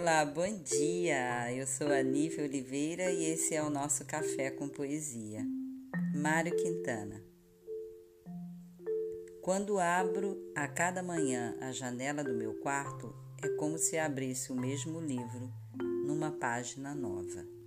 Olá, bom dia! Eu sou a Nívia Oliveira e esse é o nosso Café com Poesia. Mário Quintana. Quando abro a cada manhã a janela do meu quarto, é como se abrisse o mesmo livro numa página nova.